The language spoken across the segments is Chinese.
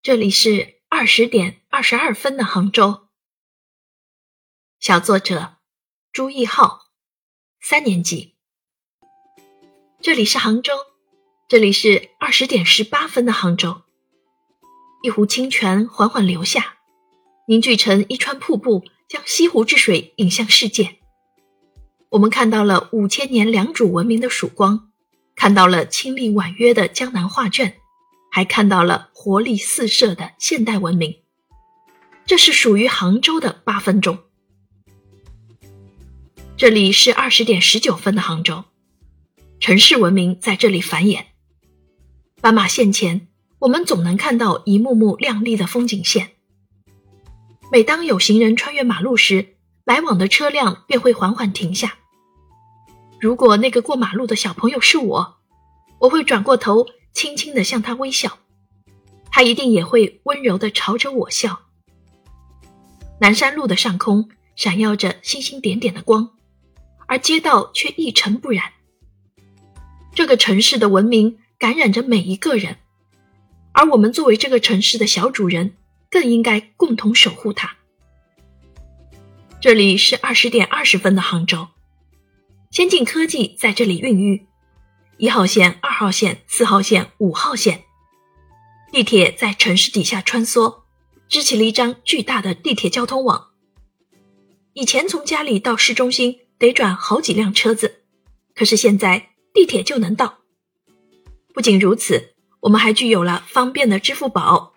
这里是二十点二十二分的杭州。小作者朱义浩，三年级。这里是杭州，这里是二十点十八分的杭州。一湖清泉缓缓流下，凝聚成一川瀑布，将西湖之水引向世界。我们看到了五千年良渚文明的曙光，看到了清丽婉约的江南画卷。还看到了活力四射的现代文明，这是属于杭州的八分钟。这里是二十点十九分的杭州，城市文明在这里繁衍。斑马线前，我们总能看到一幕幕亮丽的风景线。每当有行人穿越马路时，来往的车辆便会缓缓停下。如果那个过马路的小朋友是我，我会转过头。轻轻地向他微笑，他一定也会温柔地朝着我笑。南山路的上空闪耀着星星点点的光，而街道却一尘不染。这个城市的文明感染着每一个人，而我们作为这个城市的小主人，更应该共同守护它。这里是二十点二十分的杭州，先进科技在这里孕育。一号线、二号线、四号线、五号线，地铁在城市底下穿梭，织起了一张巨大的地铁交通网。以前从家里到市中心得转好几辆车子，可是现在地铁就能到。不仅如此，我们还具有了方便的支付宝，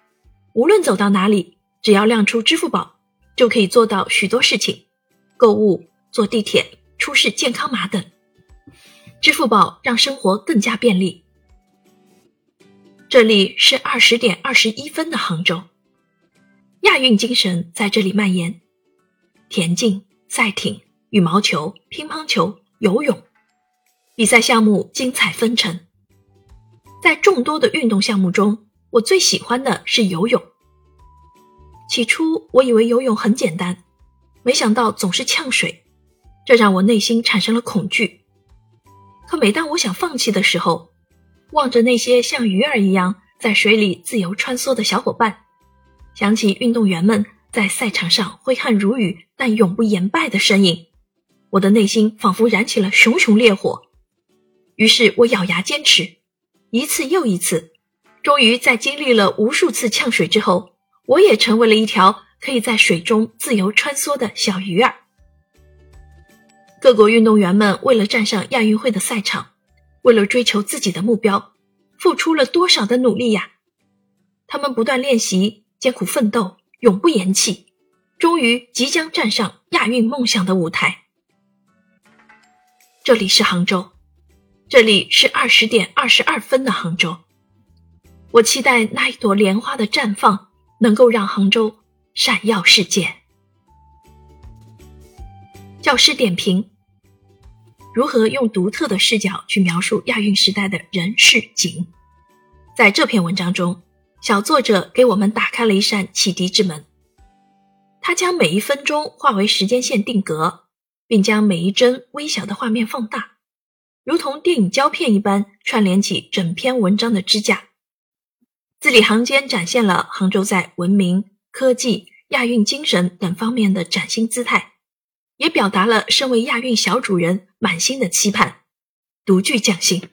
无论走到哪里，只要亮出支付宝，就可以做到许多事情：购物、坐地铁、出示健康码等。支付宝让生活更加便利。这里是二十点二十一分的杭州，亚运精神在这里蔓延。田径、赛艇、羽毛球、乒乓球、游泳，比赛项目精彩纷呈。在众多的运动项目中，我最喜欢的是游泳。起初我以为游泳很简单，没想到总是呛水，这让我内心产生了恐惧。可每当我想放弃的时候，望着那些像鱼儿一样在水里自由穿梭的小伙伴，想起运动员们在赛场上挥汗如雨但永不言败的身影，我的内心仿佛燃起了熊熊烈火。于是我咬牙坚持，一次又一次，终于在经历了无数次呛水之后，我也成为了一条可以在水中自由穿梭的小鱼儿。各国运动员们为了站上亚运会的赛场，为了追求自己的目标，付出了多少的努力呀！他们不断练习，艰苦奋斗，永不言弃，终于即将站上亚运梦想的舞台。这里是杭州，这里是二十点二十二分的杭州。我期待那一朵莲花的绽放，能够让杭州闪耀世界。教师点评。如何用独特的视角去描述亚运时代的人事景？在这篇文章中，小作者给我们打开了一扇启迪之门。他将每一分钟化为时间线定格，并将每一帧微小的画面放大，如同电影胶片一般串联起整篇文章的支架，字里行间展现了杭州在文明、科技、亚运精神等方面的崭新姿态。也表达了身为亚运小主人满心的期盼，独具匠心。